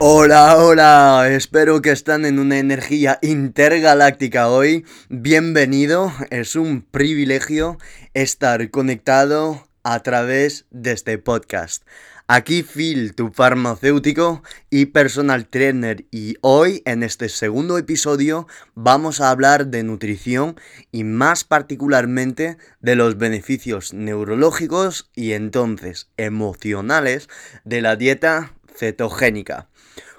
Hola, hola, espero que están en una energía intergaláctica hoy. Bienvenido, es un privilegio estar conectado a través de este podcast. Aquí Phil, tu farmacéutico y personal trainer y hoy en este segundo episodio vamos a hablar de nutrición y más particularmente de los beneficios neurológicos y entonces emocionales de la dieta cetogénica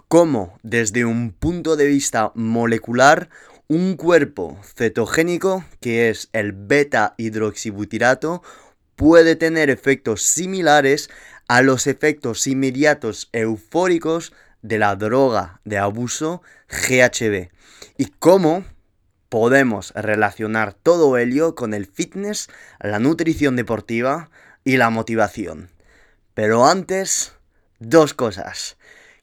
cómo desde un punto de vista molecular un cuerpo cetogénico, que es el beta hidroxibutirato, puede tener efectos similares a los efectos inmediatos eufóricos de la droga de abuso GHB y cómo podemos relacionar todo ello con el fitness, la nutrición deportiva y la motivación. Pero antes, dos cosas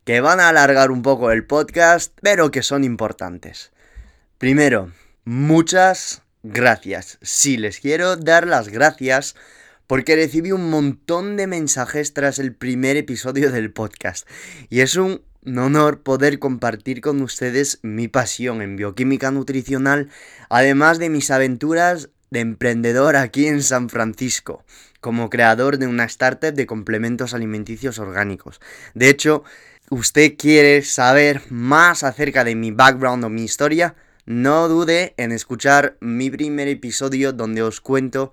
que van a alargar un poco el podcast, pero que son importantes. Primero, muchas gracias. Sí, les quiero dar las gracias porque recibí un montón de mensajes tras el primer episodio del podcast. Y es un honor poder compartir con ustedes mi pasión en bioquímica nutricional, además de mis aventuras de emprendedor aquí en San Francisco, como creador de una startup de complementos alimenticios orgánicos. De hecho, usted quiere saber más acerca de mi background o mi historia, no dude en escuchar mi primer episodio donde os cuento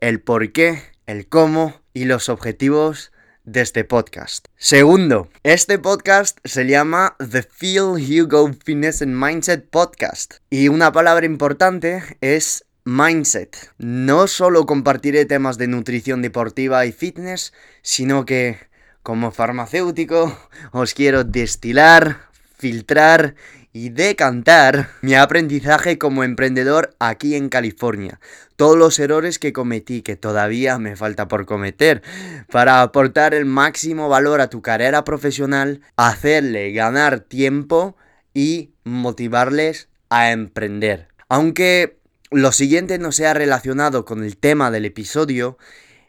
el por qué, el cómo y los objetivos de este podcast. Segundo, este podcast se llama The Feel Hugo Fitness and Mindset Podcast. Y una palabra importante es mindset. No solo compartiré temas de nutrición deportiva y fitness, sino que como farmacéutico os quiero destilar, filtrar y decantar mi aprendizaje como emprendedor aquí en California. Todos los errores que cometí, que todavía me falta por cometer, para aportar el máximo valor a tu carrera profesional, hacerle ganar tiempo y motivarles a emprender. Aunque lo siguiente no sea relacionado con el tema del episodio,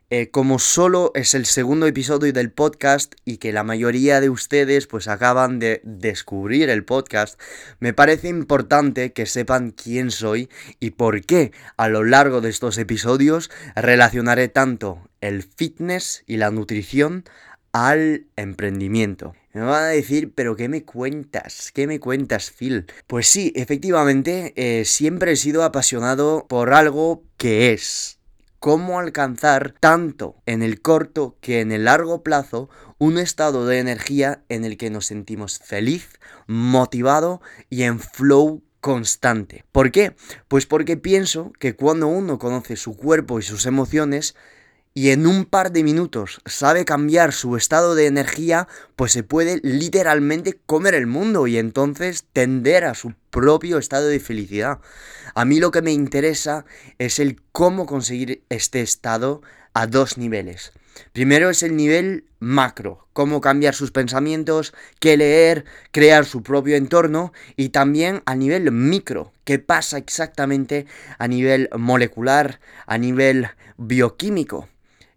eh, como solo es el segundo episodio del podcast y que la mayoría de ustedes pues acaban de descubrir el podcast, me parece importante que sepan quién soy y por qué a lo largo de estos episodios relacionaré tanto el fitness y la nutrición al emprendimiento. Me van a decir, pero ¿qué me cuentas? ¿Qué me cuentas, Phil? Pues sí, efectivamente, eh, siempre he sido apasionado por algo que es cómo alcanzar tanto en el corto que en el largo plazo un estado de energía en el que nos sentimos feliz, motivado y en flow constante. ¿Por qué? Pues porque pienso que cuando uno conoce su cuerpo y sus emociones, y en un par de minutos sabe cambiar su estado de energía, pues se puede literalmente comer el mundo y entonces tender a su propio estado de felicidad. A mí lo que me interesa es el cómo conseguir este estado a dos niveles. Primero es el nivel macro, cómo cambiar sus pensamientos, qué leer, crear su propio entorno y también a nivel micro, qué pasa exactamente a nivel molecular, a nivel bioquímico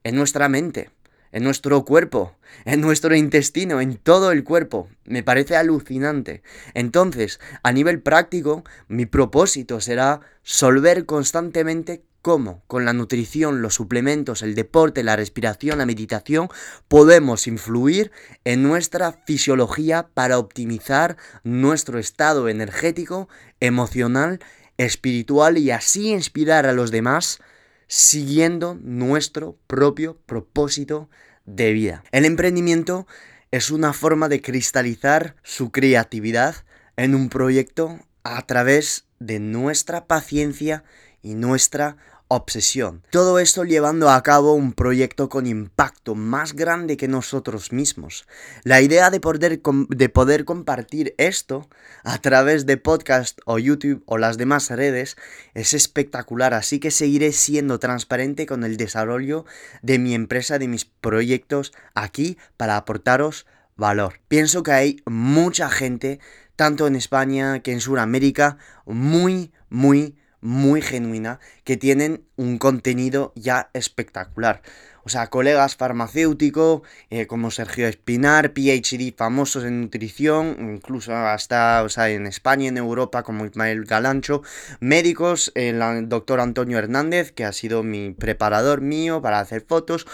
en nuestra mente, en nuestro cuerpo, en nuestro intestino, en todo el cuerpo. Me parece alucinante. Entonces, a nivel práctico, mi propósito será solver constantemente cómo con la nutrición, los suplementos, el deporte, la respiración, la meditación, podemos influir en nuestra fisiología para optimizar nuestro estado energético, emocional, espiritual y así inspirar a los demás siguiendo nuestro propio propósito de vida. El emprendimiento es una forma de cristalizar su creatividad en un proyecto a través de nuestra paciencia y nuestra obsesión. Todo esto llevando a cabo un proyecto con impacto más grande que nosotros mismos. La idea de poder, de poder compartir esto a través de podcast o YouTube o las demás redes es espectacular, así que seguiré siendo transparente con el desarrollo de mi empresa, de mis proyectos aquí para aportaros valor. Pienso que hay mucha gente, tanto en España que en Sudamérica, muy, muy, muy genuina, que tienen un contenido ya espectacular o sea, colegas farmacéuticos eh, como Sergio Espinar, PhD famosos en nutrición, incluso hasta o sea, en España, en Europa, como Ismael Galancho, médicos, el doctor Antonio Hernández, que ha sido mi preparador mío para hacer fotos,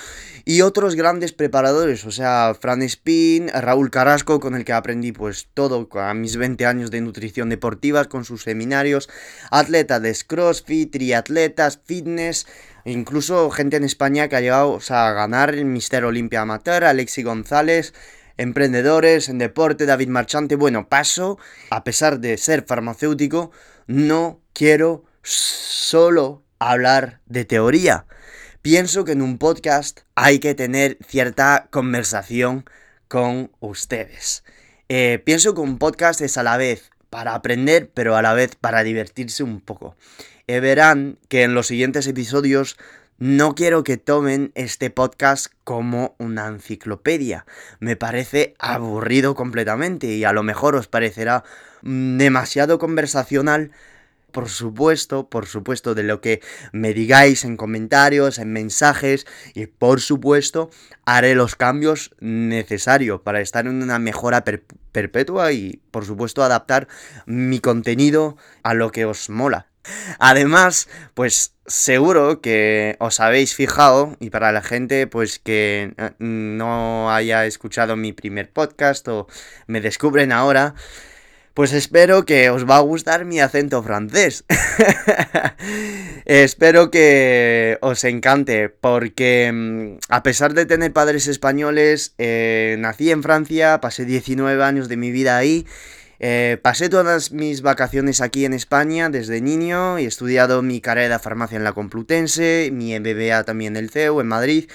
y otros grandes preparadores, o sea, Fran Spin, Raúl Carrasco, con el que aprendí pues todo a mis 20 años de nutrición deportiva, con sus seminarios, atletas de CrossFit, triatletas, fitness, Incluso gente en España que ha llegado a ganar el Mister Olimpia Amateur, Alexi González, emprendedores en deporte, David Marchante. Bueno, paso, a pesar de ser farmacéutico, no quiero solo hablar de teoría. Pienso que en un podcast hay que tener cierta conversación con ustedes. Eh, pienso que un podcast es a la vez para aprender, pero a la vez para divertirse un poco. Eh, verán que en los siguientes episodios no quiero que tomen este podcast como una enciclopedia. Me parece aburrido completamente y a lo mejor os parecerá demasiado conversacional. Por supuesto, por supuesto, de lo que me digáis en comentarios, en mensajes y por supuesto haré los cambios necesarios para estar en una mejora perpetua y por supuesto adaptar mi contenido a lo que os mola. Además, pues seguro que os habéis fijado, y para la gente pues que eh, no haya escuchado mi primer podcast o me descubren ahora, pues espero que os va a gustar mi acento francés. espero que os encante, porque mm, a pesar de tener padres españoles, eh, nací en Francia, pasé 19 años de mi vida ahí eh, pasé todas mis vacaciones aquí en España desde niño y he estudiado mi carrera de farmacia en la Complutense, mi MBA también en el CEU en Madrid.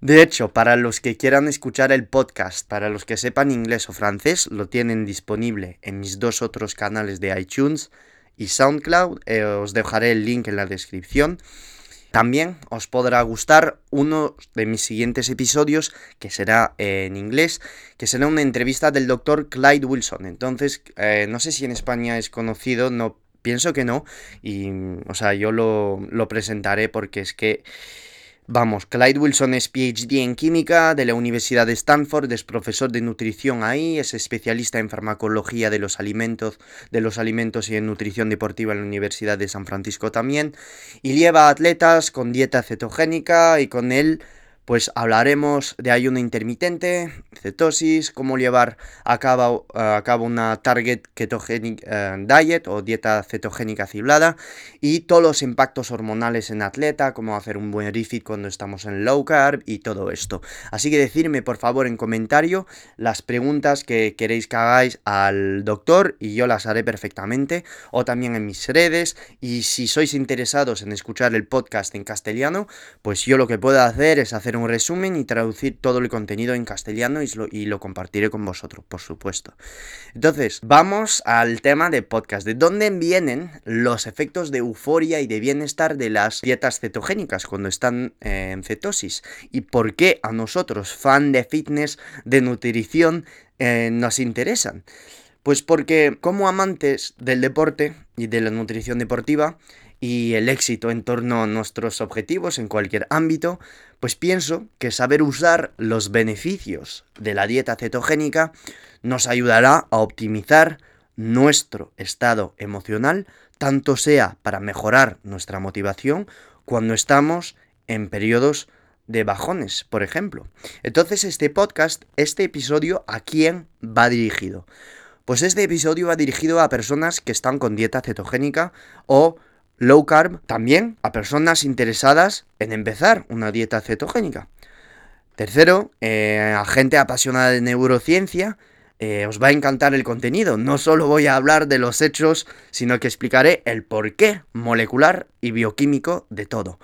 De hecho, para los que quieran escuchar el podcast, para los que sepan inglés o francés, lo tienen disponible en mis dos otros canales de iTunes y SoundCloud. Eh, os dejaré el link en la descripción. También os podrá gustar uno de mis siguientes episodios, que será en inglés, que será una entrevista del doctor Clyde Wilson. Entonces, eh, no sé si en España es conocido, no pienso que no, y, o sea, yo lo, lo presentaré porque es que Vamos, Clyde Wilson es PhD en química de la Universidad de Stanford, es profesor de nutrición ahí, es especialista en farmacología de los alimentos, de los alimentos y en nutrición deportiva en la Universidad de San Francisco también, y lleva atletas con dieta cetogénica y con él pues hablaremos de ayuno intermitente, cetosis, cómo llevar a cabo, a cabo una target ketogenic eh, diet o dieta cetogénica ciblada y todos los impactos hormonales en atleta, cómo hacer un buen refit cuando estamos en low carb y todo esto. Así que decirme por favor en comentario las preguntas que queréis que hagáis al doctor y yo las haré perfectamente o también en mis redes y si sois interesados en escuchar el podcast en castellano, pues yo lo que puedo hacer es hacer un resumen y traducir todo el contenido en castellano y lo, y lo compartiré con vosotros, por supuesto. Entonces, vamos al tema de podcast. ¿De dónde vienen los efectos de euforia y de bienestar de las dietas cetogénicas cuando están eh, en cetosis? ¿Y por qué a nosotros, fan de fitness, de nutrición, eh, nos interesan? Pues porque como amantes del deporte y de la nutrición deportiva, y el éxito en torno a nuestros objetivos en cualquier ámbito, pues pienso que saber usar los beneficios de la dieta cetogénica nos ayudará a optimizar nuestro estado emocional, tanto sea para mejorar nuestra motivación cuando estamos en periodos de bajones, por ejemplo. Entonces este podcast, este episodio, ¿a quién va dirigido? Pues este episodio va dirigido a personas que están con dieta cetogénica o low carb también a personas interesadas en empezar una dieta cetogénica. Tercero, eh, a gente apasionada de neurociencia eh, os va a encantar el contenido. No solo voy a hablar de los hechos, sino que explicaré el porqué molecular y bioquímico de todo.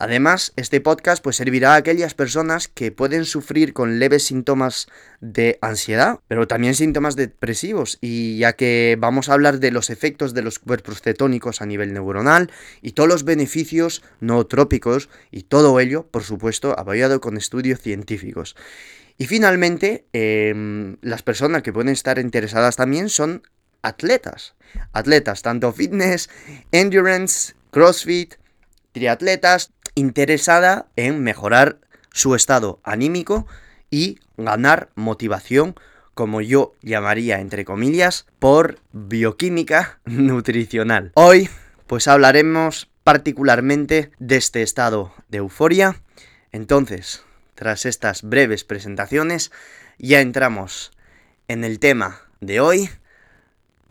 Además, este podcast pues servirá a aquellas personas que pueden sufrir con leves síntomas de ansiedad, pero también síntomas depresivos, y ya que vamos a hablar de los efectos de los cuerpos cetónicos a nivel neuronal y todos los beneficios nootrópicos y todo ello, por supuesto, apoyado con estudios científicos. Y finalmente, em, las personas que pueden estar interesadas también son atletas. Atletas, tanto fitness, endurance, crossfit, triatletas, interesada en mejorar su estado anímico y ganar motivación, como yo llamaría entre comillas, por bioquímica nutricional. Hoy pues hablaremos particularmente de este estado de euforia. Entonces, tras estas breves presentaciones, ya entramos en el tema de hoy,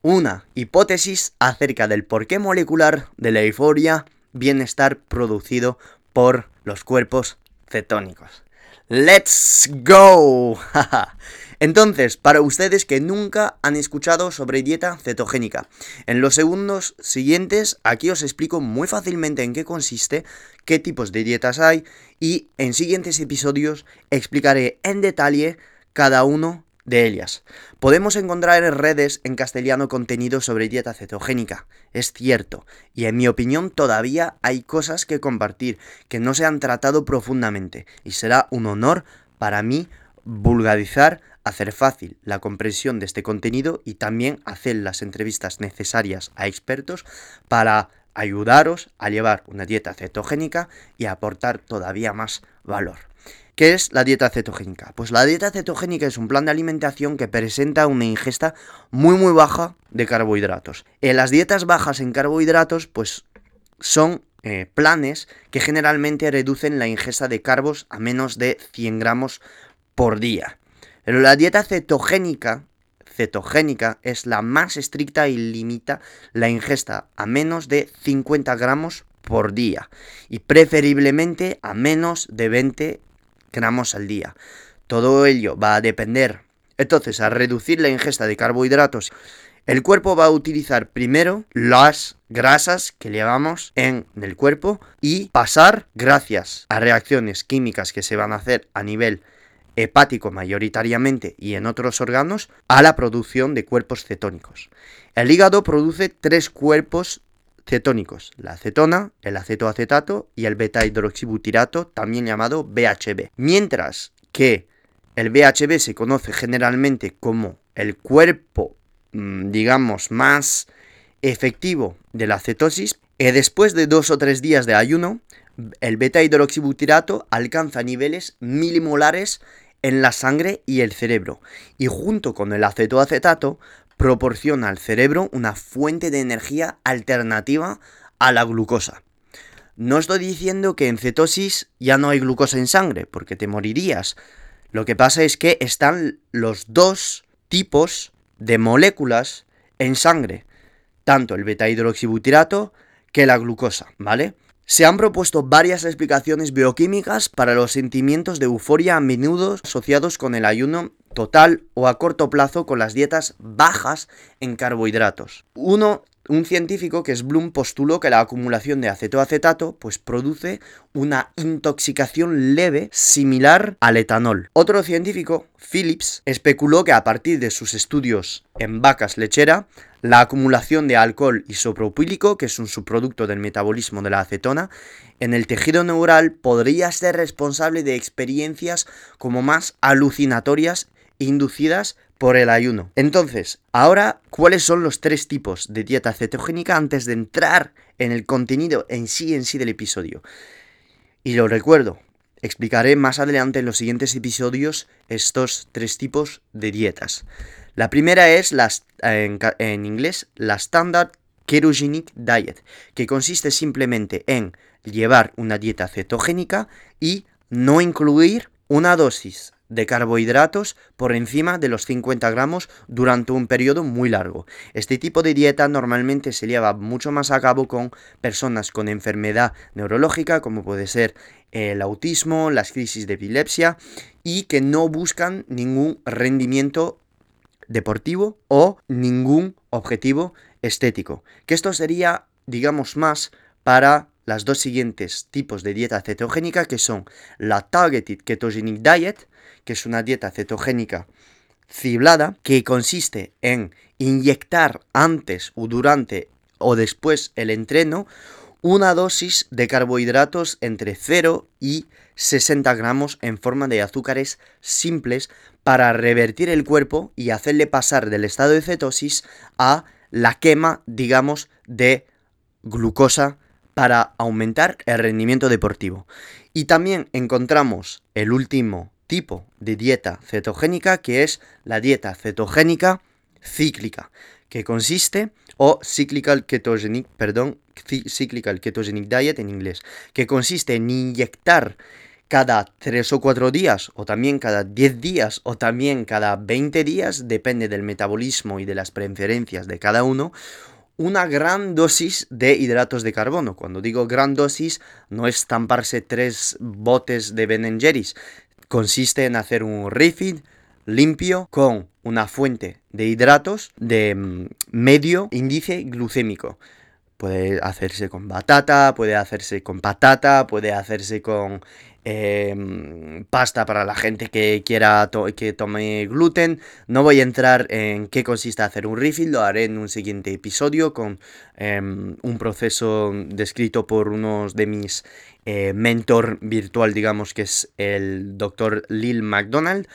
una hipótesis acerca del porqué molecular de la euforia viene a estar producido por los cuerpos cetónicos. ¡Let's go! Entonces, para ustedes que nunca han escuchado sobre dieta cetogénica, en los segundos siguientes aquí os explico muy fácilmente en qué consiste, qué tipos de dietas hay y en siguientes episodios explicaré en detalle cada uno de ellas. Podemos encontrar en redes en castellano contenido sobre dieta cetogénica, es cierto, y en mi opinión todavía hay cosas que compartir que no se han tratado profundamente, y será un honor para mí vulgarizar, hacer fácil la comprensión de este contenido y también hacer las entrevistas necesarias a expertos para ayudaros a llevar una dieta cetogénica y aportar todavía más valor. ¿Qué es la dieta cetogénica? Pues la dieta cetogénica es un plan de alimentación que presenta una ingesta muy muy baja de carbohidratos. En las dietas bajas en carbohidratos pues son eh, planes que generalmente reducen la ingesta de carbos a menos de 100 gramos por día. Pero la dieta cetogénica, cetogénica es la más estricta y limita la ingesta a menos de 50 gramos por día y preferiblemente a menos de 20 gramos al día. Todo ello va a depender. Entonces, a reducir la ingesta de carbohidratos, el cuerpo va a utilizar primero las grasas que llevamos en el cuerpo y pasar, gracias a reacciones químicas que se van a hacer a nivel hepático mayoritariamente y en otros órganos, a la producción de cuerpos cetónicos. El hígado produce tres cuerpos cetónicos, la acetona, el acetoacetato y el beta-hidroxibutirato, también llamado BHB. Mientras que el BHB se conoce generalmente como el cuerpo, mm, digamos, más efectivo de la cetosis, y después de dos o tres días de ayuno, el beta-hidroxibutirato alcanza niveles milimolares en la sangre y el cerebro, y junto con el acetoacetato proporciona al cerebro una fuente de energía alternativa a la glucosa. No estoy diciendo que en cetosis ya no hay glucosa en sangre, porque te morirías. Lo que pasa es que están los dos tipos de moléculas en sangre, tanto el beta hidroxibutirato que la glucosa, ¿vale? Se han propuesto varias explicaciones bioquímicas para los sentimientos de euforia a menudo asociados con el ayuno total o a corto plazo con las dietas bajas en carbohidratos. Uno, un científico que es Bloom postuló que la acumulación de acetoacetato pues produce una intoxicación leve similar al etanol. Otro científico, Phillips, especuló que a partir de sus estudios en vacas lechera la acumulación de alcohol isopropílico, que es un subproducto del metabolismo de la acetona, en el tejido neural podría ser responsable de experiencias como más alucinatorias inducidas por el ayuno. Entonces, ahora, ¿cuáles son los tres tipos de dieta cetogénica antes de entrar en el contenido en sí en sí del episodio? Y lo recuerdo, explicaré más adelante en los siguientes episodios estos tres tipos de dietas. La primera es en, inglés la Standard Ketogenic Diet, que consiste simplemente en llevar una dieta cetogénica y no incluir una dosis de carbohidratos por encima de los 50 gramos durante un periodo muy largo. Este tipo de dieta normalmente se lleva mucho más a cabo con personas con enfermedad neurológica, como puede ser el autismo, las crisis de epilepsia, y que no buscan ningún rendimiento deportivo o ningún objetivo estético. Que esto sería, digamos, más para las dos siguientes tipos de dieta cetogénica que son la Targeted Ketogenic Diet, que es una dieta cetogénica ciblada que consiste en inyectar antes o durante o después el entreno una dosis de carbohidratos entre 0 y 60 gramos en forma de azúcares simples para revertir el cuerpo y hacerle pasar del estado de cetosis a la quema, digamos, de glucosa para aumentar el rendimiento deportivo. Y también encontramos el último tipo de dieta cetogénica que es la dieta cetogénica cíclica, que consiste, o cyclical ketogenic, perdón, cyclical ketogenic diet en inglés, que consiste en inyectar cada 3 o 4 días, o también cada 10 días, o también cada 20 días, depende del metabolismo y de las preferencias de cada uno, una gran dosis de hidratos de carbono. Cuando digo gran dosis, no es tamparse tres botes de Ben Jerry's. Consiste en hacer un refeed limpio con una fuente de hidratos de mm, medio índice glucémico. Puede hacerse con batata, puede hacerse con patata, puede hacerse con em, pasta para la gente que quiera que tome gluten. No voy a entrar en qué consiste hacer un refill, lo haré en un siguiente episodio con em, un proceso descrito por unos de mis eh, mentor virtual, digamos que es el doctor Lil McDonald.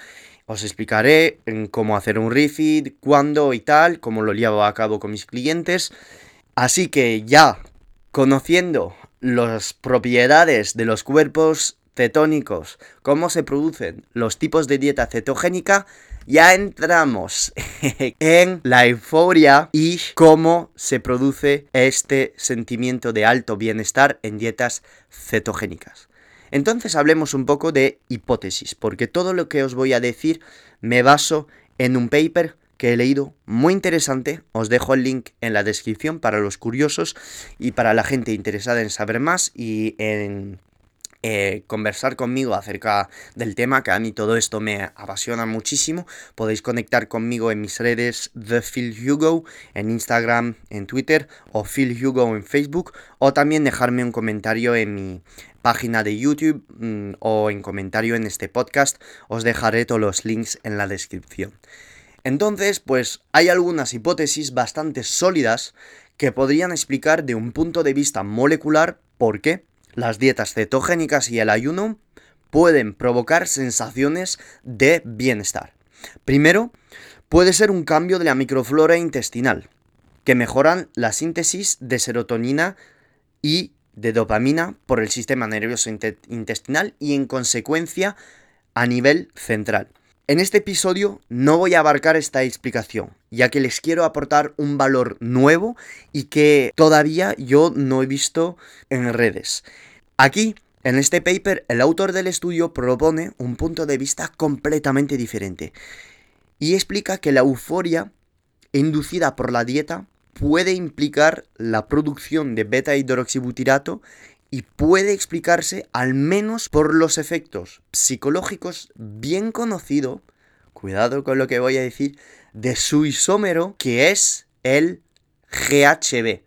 Os explicaré cómo hacer un refeed, cuándo y tal, cómo lo llevo a cabo con mis clientes. Así que ya conociendo las propiedades de los cuerpos cetónicos, cómo se producen los tipos de dieta cetogénica, ya entramos en la euforia y cómo se produce este sentimiento de alto bienestar en dietas cetogénicas. Entonces hablemos un poco de hipótesis, porque todo lo que os voy a decir me baso en un paper que he leído, muy interesante. Os dejo el link en la descripción para los curiosos y para la gente interesada en saber más y en eh, conversar conmigo acerca del tema, que a mí todo esto me apasiona muchísimo. Podéis conectar conmigo en mis redes The en Instagram, en Twitter, o Phil Hugo en Facebook, o también dejarme un comentario en mi página de YouTube mm, o en comentario en este podcast. Os dejaré todos los links en la descripción. Entonces, pues hay algunas hipótesis bastante sólidas que podrían explicar de un punto de vista molecular por qué las dietas cetogénicas y el ayuno pueden provocar sensaciones de bienestar. Primero, puede ser un cambio de la microflora intestinal, que mejoran la síntesis de serotonina y de dopamina por el sistema nervioso intestinal y en consecuencia a nivel central. En este episodio no voy a abarcar esta explicación, ya que les quiero aportar un valor nuevo y que todavía yo no he visto en redes. Aquí, en este paper, el autor del estudio propone un punto de vista completamente diferente y explica que la euforia inducida por la dieta puede implicar la producción de beta hidroxibutirato y puede explicarse al menos por los efectos psicológicos bien conocido, cuidado con lo que voy a decir, de su isómero que es el GHB.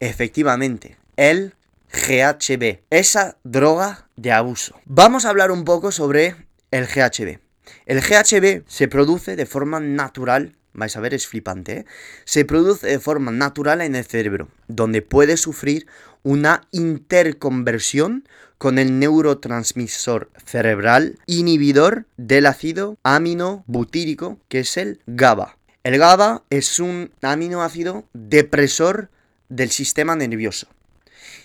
Efectivamente, el GHB, esa droga de abuso. Vamos a hablar un poco sobre el GHB. El GHB se produce de forma natural vais a ver, es flipante, ¿eh? se produce de forma natural en el cerebro, donde puede sufrir una interconversión con el neurotransmisor cerebral inhibidor del ácido aminobutírico, que es el GABA. El GABA es un aminoácido depresor del sistema nervioso.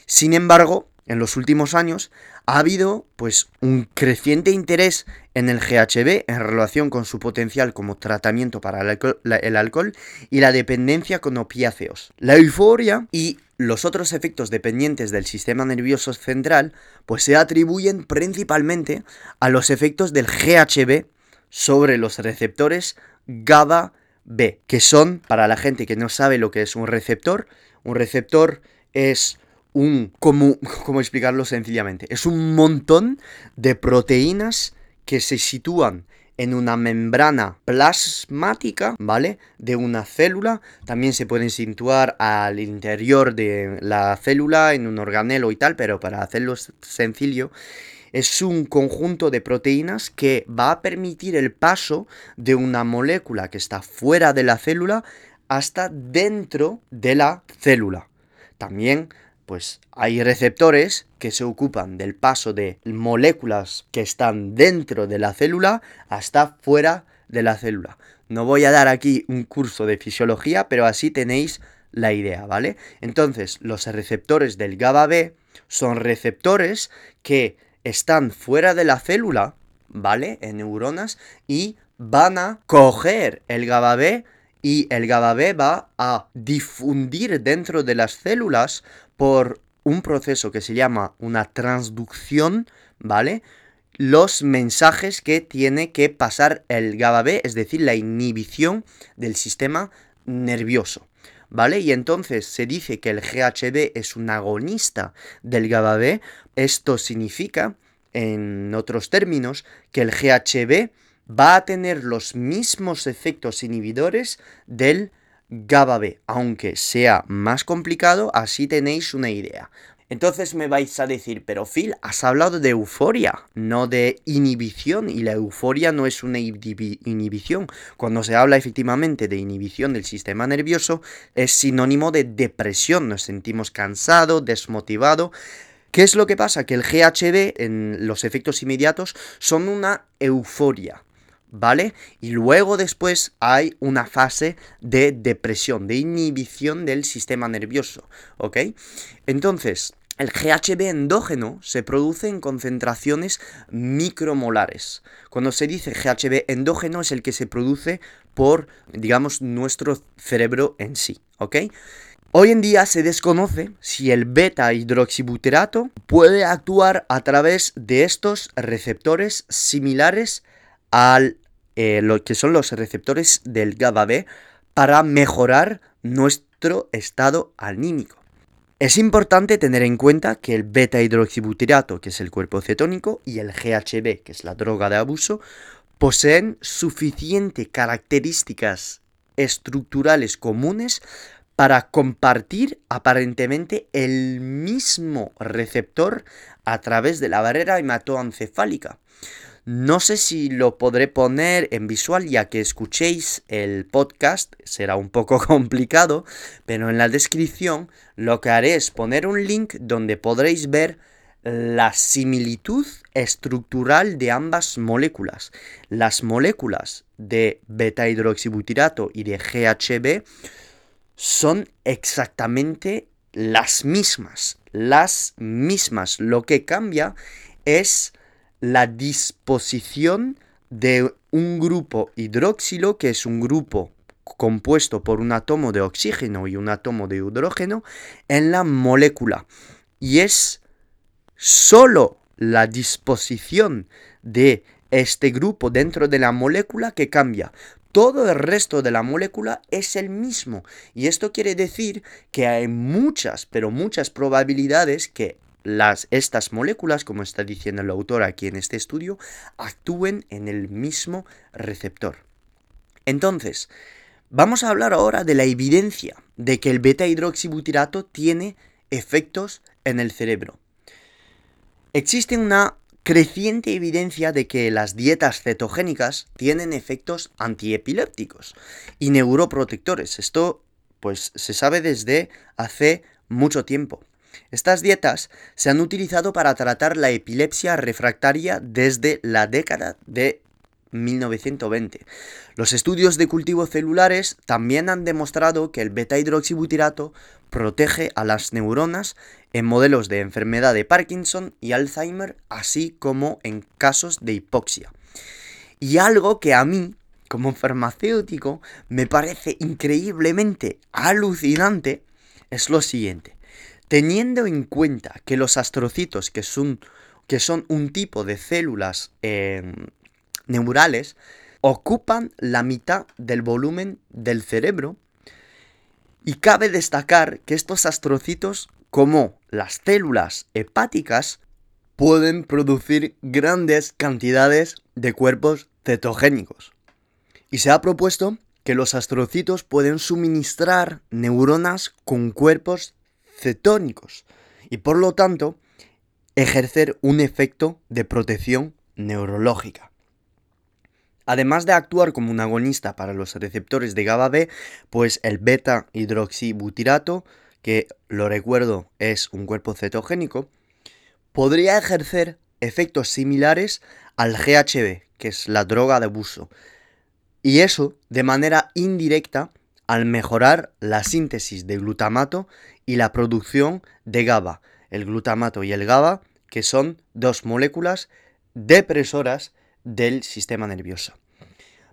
Sin embargo, en los últimos años ha habido pues un creciente interés en el GHB en relación con su potencial como tratamiento para el alcohol, y la dependencia con opiáceos. La euforia y los otros efectos dependientes del sistema nervioso central pues se atribuyen principalmente a los efectos del GHB sobre los receptores GABA B, que son, para la gente que no sabe lo que es un receptor, un receptor es un, ¿cómo, explicarlo sencillamente? Es un montón de proteínas que se sitúan en una membrana plasmática, ¿vale? De una célula. También se pueden situar al interior de la célula, en un organelo y tal, pero para hacerlo sencillo, es un conjunto de proteínas que va a permitir el paso de una molécula que está fuera de la célula hasta dentro de la célula. También pues hay receptores que se ocupan del paso de moléculas que están dentro de la célula hasta fuera de la célula. No voy a dar aquí un curso de fisiología, pero así tenéis la idea, ¿vale? Entonces, los receptores del GABA B son receptores que están fuera de la célula, ¿vale? En neuronas y van a coger el GABA B y el GABA B va a difundir dentro de las células por un proceso que se llama una transducción, ¿vale? Los mensajes que tiene que pasar el GABA B, es decir, la inhibición del sistema nervioso. ¿Vale? Y entonces se dice que el GHB es un agonista del GABA B. Esto significa, en otros términos, que el GHB va a tener los mismos efectos inhibidores del GABA B, aunque sea más complicado, así tenéis una idea. Entonces me vais a decir, pero Phil, has hablado de euforia, no de inhibición, y la euforia no es una inhibición. Cuando se habla efectivamente de inhibición del sistema nervioso, es sinónimo de depresión, nos sentimos cansados, desmotivados. ¿Qué es lo que pasa? Que el GHB en los efectos inmediatos son una euforia. ¿Vale? Y luego después hay una fase de depresión, de inhibición del sistema nervioso, ¿ok? Entonces, el GHB endógeno se produce en concentraciones micromolares. Cuando se dice GHB endógeno es el que se produce por, digamos, nuestro cerebro en sí, ¿ok? Hoy en día se desconoce si el beta hidroxibuterato puede actuar a través de estos receptores similares al eh, lo que son los receptores del GABA B para mejorar nuestro estado anímico. Es importante tener en cuenta que el beta hidroxibutirato, que es el cuerpo cetónico, y el GHB, que es la droga de abuso, poseen suficientes características estructurales comunes para compartir aparentemente el mismo receptor a través de la barrera hematoencefálica. No sé si lo podré poner en visual ya que escuchéis el podcast, será un poco complicado, pero en la descripción lo que haré es poner un link donde podréis ver la similitud estructural de ambas moléculas. Las moléculas de beta hidroxibutirato y de GHB son exactamente las mismas, las mismas. Lo que cambia es la disposición de un grupo hidroxilo, que es un grupo compuesto por un átomo de oxígeno y un átomo de hidrógeno, en la molécula. Y es solo la disposición de este grupo dentro de la molécula que cambia. Todo el resto de la molécula es el mismo. Y esto quiere decir que hay muchas, pero muchas probabilidades que estas moléculas, como está diciendo el autor aquí en este estudio, actúen en el mismo receptor. Entonces, vamos a hablar ahora de la evidencia de que el beta hidroxibutirato tiene efectos en el cerebro. Existe una creciente evidencia de que las dietas cetogénicas tienen efectos antiepilépticos y neuroprotectores. Esto pues se sabe desde hace mucho tiempo. Estas dietas se han utilizado para tratar la epilepsia refractaria desde la década de 1920. Los estudios de cultivos celulares también han demostrado que el beta-hidroxibutirato protege a las neuronas en modelos de enfermedad de Parkinson y Alzheimer, así como en casos de hipoxia. Y algo que a mí, como farmacéutico, me parece increíblemente alucinante es lo siguiente. Teniendo en cuenta que los astrocitos, que son, un tipo de células em, neurales, ocupan la mitad del volumen del cerebro, y cabe destacar que estos astrocitos, como las células hepáticas, pueden producir grandes cantidades de cuerpos cetogénicos. Y se ha propuesto que los astrocitos pueden suministrar neuronas con cuerpos cetónicos y por lo tanto ejercer un efecto de protección neurológica. Además de actuar como un agonista para los receptores de GABA B, pues el beta hidroxibutirato, que lo recuerdo es un cuerpo cetogénico, podría ejercer efectos similares al GHB, que es la droga de abuso. Y eso de manera indirecta al mejorar la síntesis de glutamato y la producción de GABA, el glutamato y el GABA, que son dos moléculas depresoras del sistema nervioso.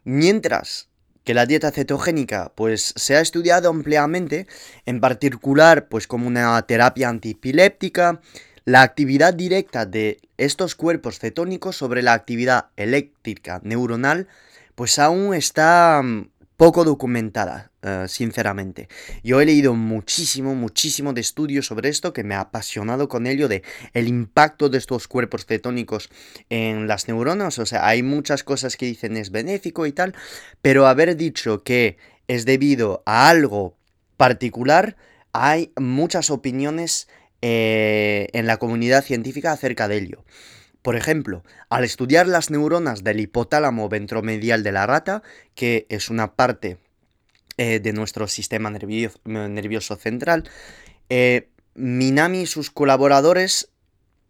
Mientras que la dieta cetogénica pues se ha estudiado ampliamente, en particular pues como una terapia antipiléptica, la actividad directa de estos cuerpos cetónicos sobre la actividad eléctrica neuronal pues aún está mm, poco documentada, eh, sinceramente. Yo he leído muchísimo, muchísimo de estudios sobre esto que me ha apasionado con ello de el impacto de estos cuerpos cetónicos en las neuronas. O sea, hay muchas cosas que dicen es benéfico y tal, pero haber dicho que es debido a algo particular, hay muchas opiniones eh, en la comunidad científica acerca de ello. Por ejemplo, al estudiar las neuronas del hipotálamo ventromedial de la rata, que es una parte eh, de nuestro sistema nervioso, central, eh, Minami y sus colaboradores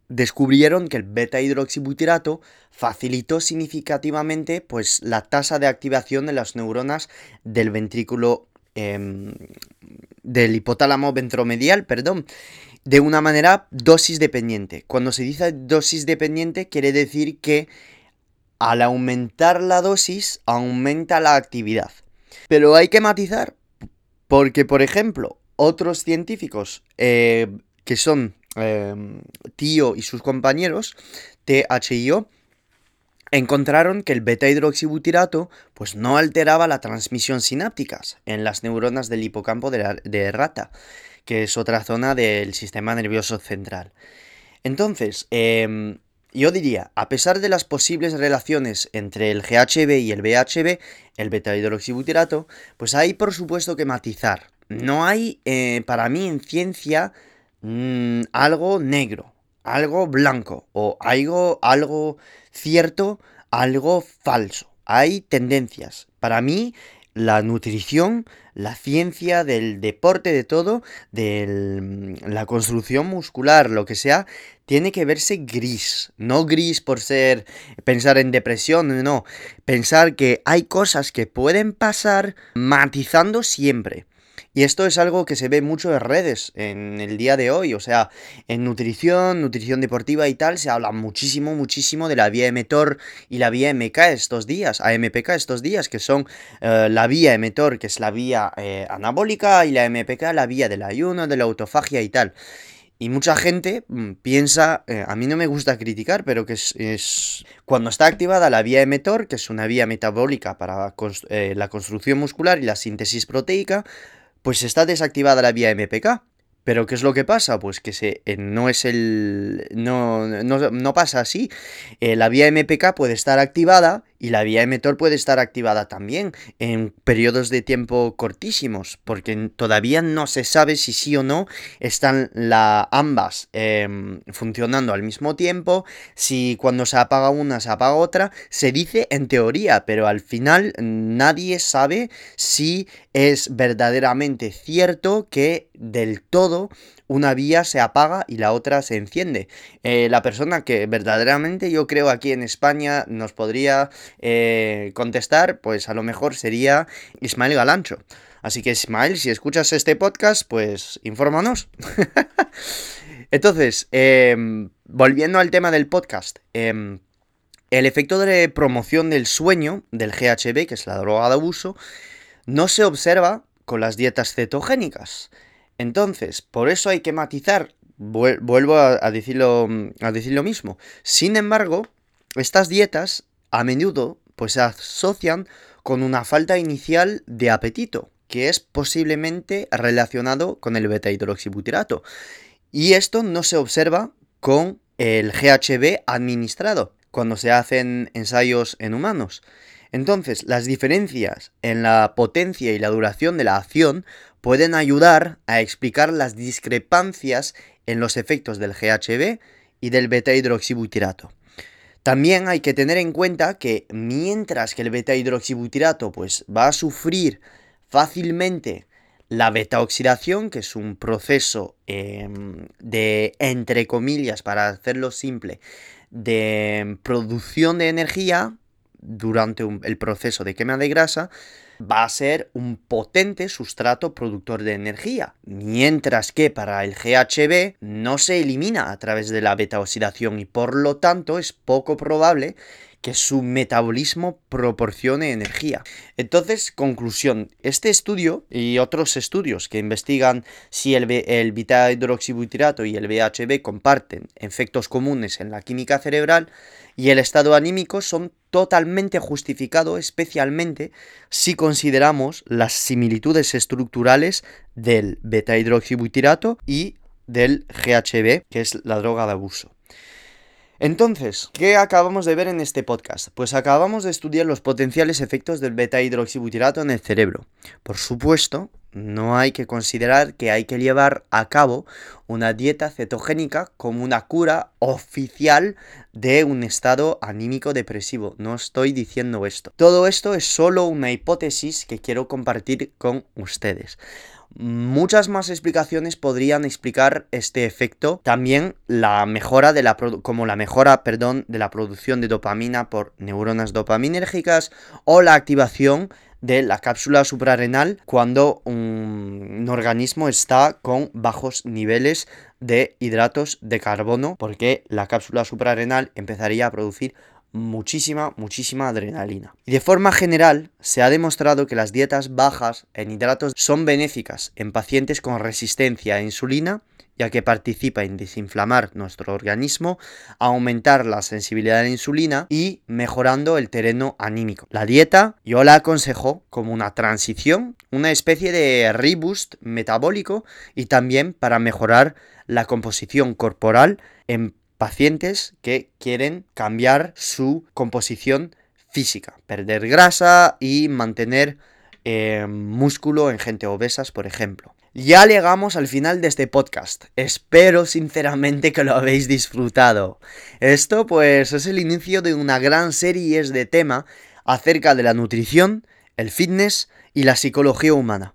descubrieron que el beta hidroxibutirato facilitó significativamente pues, la tasa de activación de las neuronas del ventrículo em, del hipotálamo ventromedial, perdón, de una manera dosis dependiente. Cuando se dice dosis dependiente quiere decir que al aumentar la dosis aumenta la actividad. Pero hay que matizar porque, por ejemplo, otros científicos eh, que son eh, Tío y sus compañeros, THIO, encontraron que el beta hidroxibutirato pues no alteraba la transmisión sinápticas en las neuronas del hipocampo de, de rata que es otra zona del sistema nervioso central. Entonces, em, yo diría, a pesar de las posibles relaciones entre el GHB y el BHB, el beta-hidroxibutirato, pues hay por supuesto que matizar. No hay, eh, para mí, en ciencia, mm, algo negro, algo blanco, o algo, algo cierto, algo falso. Hay tendencias. Para mí, la nutrición, la ciencia del deporte, de todo, de mm, la construcción muscular, lo que sea, tiene que verse gris. No gris por ser pensar en depresión, no. Pensar que hay cosas que pueden pasar matizando siempre. Y esto es algo que se ve mucho en redes en el día de hoy, o sea, en nutrición, nutrición deportiva y tal, se habla muchísimo, muchísimo de la vía emetor y la vía MK estos días, AMPK estos días, que son eh, la vía emetor, que es la vía eh, anabólica, y la MPK, la vía del ayuno, de la autofagia y tal. Y mucha gente mm, piensa, eh, a mí no me gusta criticar, pero que es, cuando está activada la vía emetor, que es una vía metabólica para la construcción muscular y la síntesis proteica, pues está desactivada la vía MPK. Pero ¿qué es lo que pasa? Pues que se, eh, no es el. No, no, pasa así. Eh, la vía MPK puede estar activada y la vía emetor puede estar activada también en periodos de tiempo cortísimos, porque todavía no se sabe si sí o no están la, ambas em, funcionando al mismo tiempo, si cuando se apaga una se apaga otra, se dice en teoría, pero al final nadie sabe si es verdaderamente cierto que del todo una vía se apaga y la otra se enciende. Eh, la persona que verdaderamente yo creo aquí en España nos podría eh, contestar, pues a lo mejor sería Ismael Galancho. Así que Ismael, si escuchas este podcast, pues infórmanos. Entonces, em, volviendo al tema del podcast. Em, el efecto de promoción del sueño, del GHB, que es la droga de abuso, no se observa con las dietas cetogénicas. Entonces, por eso hay que matizar, vuelvo a, decirlo, a decir lo mismo. Sin embargo, estas dietas a menudo pues, se asocian con una falta inicial de apetito, que es posiblemente relacionado con el beta hidroxibutirato. Y esto no se observa con el GHB administrado. cuando se hacen ensayos en humanos. Entonces, las diferencias en la potencia y la duración de la acción pueden ayudar a explicar las discrepancias en los efectos del GHB y del beta hidroxibutirato. También hay que tener en cuenta que mientras que el beta hidroxibutirato pues va a sufrir fácilmente la beta oxidación, que es un proceso em, de, entre comillas, para hacerlo simple, de producción de energía durante el proceso de quema de grasa, va a ser un potente sustrato productor de energía, mientras que para el GHB no se elimina a través de la beta oxidación y por lo tanto es poco probable que su metabolismo proporcione energía. Entonces, conclusión, este estudio y otros estudios que investigan si el, beta hidroxibutirato y el BHB comparten efectos comunes en la química cerebral y el estado anímico son totalmente justificados, especialmente si consideramos las similitudes estructurales del beta hidroxibutirato y del GHB, que es la droga de abuso. Entonces, ¿qué acabamos de ver en este podcast? Pues acabamos de estudiar los potenciales efectos del beta hidroxibutirato en el cerebro. Por supuesto, no hay que considerar que hay que llevar a cabo una dieta cetogénica como una cura oficial de un estado anímico depresivo. No estoy diciendo esto. Todo esto es solo una hipótesis que quiero compartir con ustedes. Muchas más explicaciones podrían explicar este efecto. También la mejora de la como la mejora, perdón, de la producción de dopamina por neuronas dopaminérgicas o la activación de la cápsula suprarrenal cuando un, organismo está con bajos niveles de hidratos de carbono porque la cápsula suprarrenal empezaría a producir muchísima, muchísima adrenalina. Y de forma general, se ha demostrado que las dietas bajas en hidratos son benéficas en pacientes con resistencia a insulina, ya que participa en desinflamar nuestro organismo, aumentar la sensibilidad a la insulina y mejorando el terreno anímico. La dieta yo la aconsejo como una transición, una especie de reboost metabólico y también para mejorar la composición corporal en pacientes que quieren cambiar su composición física, perder grasa y mantener eh, músculo en gente obesas, por ejemplo. Ya llegamos al final de este podcast. Espero sinceramente que lo habéis disfrutado. Esto pues es el inicio de una gran serie de tema acerca de la nutrición, el fitness y la psicología humana.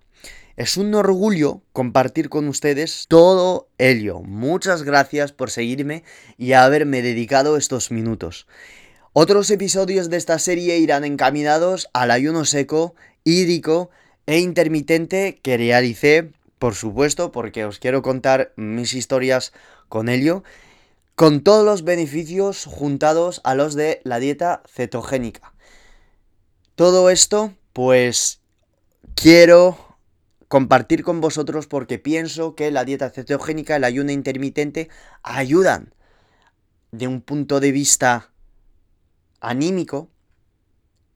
Es un orgullo compartir con ustedes todo ello. Muchas gracias por seguirme y haberme dedicado estos minutos. Otros episodios de esta serie irán encaminados al ayuno seco, hídrico e intermitente que realicé, por supuesto, porque os quiero contar mis historias con ello, con todos los beneficios juntados a los de la dieta cetogénica. Todo esto, pues quiero compartir con vosotros porque pienso que la dieta cetogénica, el ayuno intermitente ayudan de un punto de vista anímico,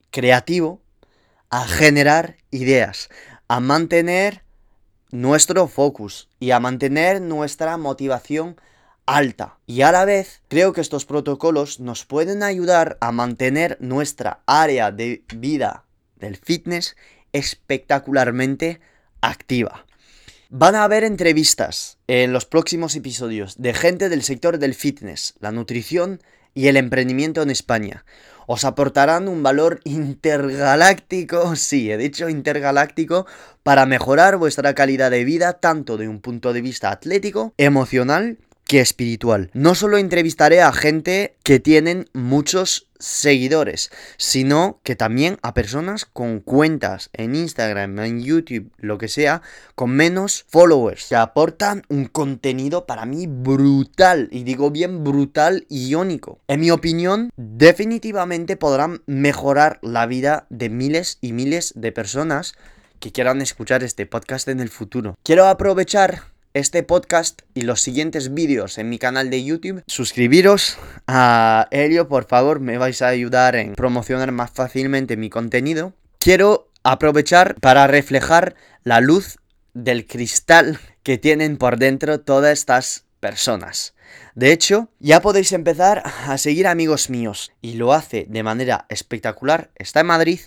creativo, a generar ideas, a mantener nuestro focus y a mantener nuestra motivación alta. Y a la vez, creo que estos protocolos nos pueden ayudar a mantener nuestra área de vida del fitness espectacularmente activa. Van a haber entrevistas en los próximos episodios de gente del sector del fitness, la nutrición y el emprendimiento en España. Os aportarán un valor intergaláctico, sí, he dicho intergaláctico, para mejorar vuestra calidad de vida tanto de un punto de vista atlético, emocional que espiritual. No solo entrevistaré a gente que tienen muchos seguidores, sino que también a personas con cuentas en Instagram, en YouTube, lo que sea, con menos followers, que aportan un contenido para mí brutal, y digo bien brutal y iónico. En mi opinión, definitivamente podrán mejorar la vida de miles y miles de personas que quieran escuchar este podcast en el futuro. Quiero aprovechar este podcast y los siguientes vídeos en mi canal de YouTube. Suscribiros a Helio, por favor, me vais a ayudar en promocionar más fácilmente mi contenido. Quiero aprovechar para reflejar la luz del cristal que tienen por dentro todas estas personas. De hecho, ya podéis empezar a seguir amigos míos y lo hace de manera espectacular. Está en Madrid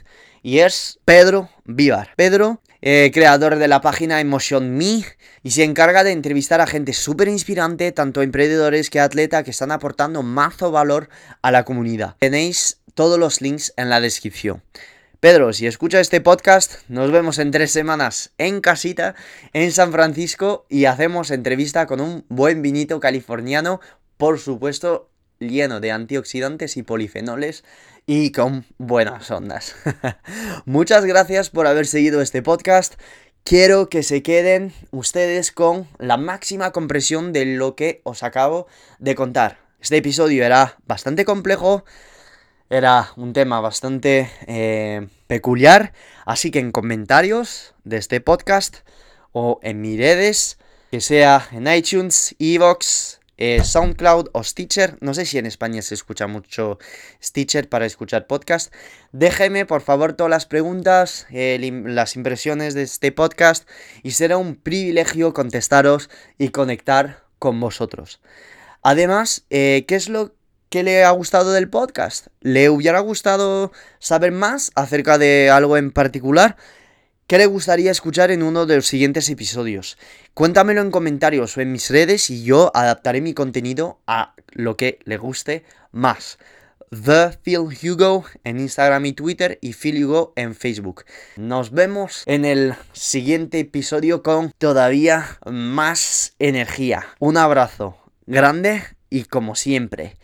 y es Pedro Vivar. Pedro, eh, creador de la página Emotion Me y se encarga de entrevistar a gente súper inspirante, tanto emprendedores que atletas que están aportando mazo valor a la comunidad. Tenéis todos los links en la descripción. Pedro, si escuchas este podcast, nos vemos en tres semanas en casita, en San Francisco, y hacemos entrevista con un buen vinito californiano, por supuesto, lleno de antioxidantes y polifenoles y con buenas ondas. Muchas gracias por haber seguido este podcast. Quiero que se queden ustedes con la máxima compresión de lo que os acabo de contar. Este episodio era bastante complejo, era un tema bastante eh, peculiar, así que en comentarios de este podcast o en mis redes, que sea en iTunes, Evox, eh, SoundCloud o Stitcher, no sé si en España se escucha mucho Stitcher para escuchar podcast, déjeme por favor todas las preguntas, eh, las impresiones de este podcast y será un privilegio contestaros y conectar con vosotros. Además, ¿qué es lo ¿Qué le ha gustado del podcast? ¿Le hubiera gustado saber más acerca de algo en particular? ¿Qué le gustaría escuchar en uno de los siguientes episodios? Cuéntamelo en comentarios o en mis redes y yo adaptaré mi contenido a lo que le guste más. The Phil Hugo en Instagram y Twitter y Phil Hugo en Facebook. Nos vemos en el siguiente episodio con todavía más energía. Un abrazo grande y como siempre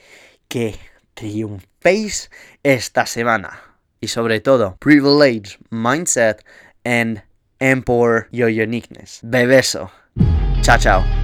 que triunféis esta semana. Y sobre todo, privilege, mindset and empower your uniqueness. Bebeso. Chao, chao.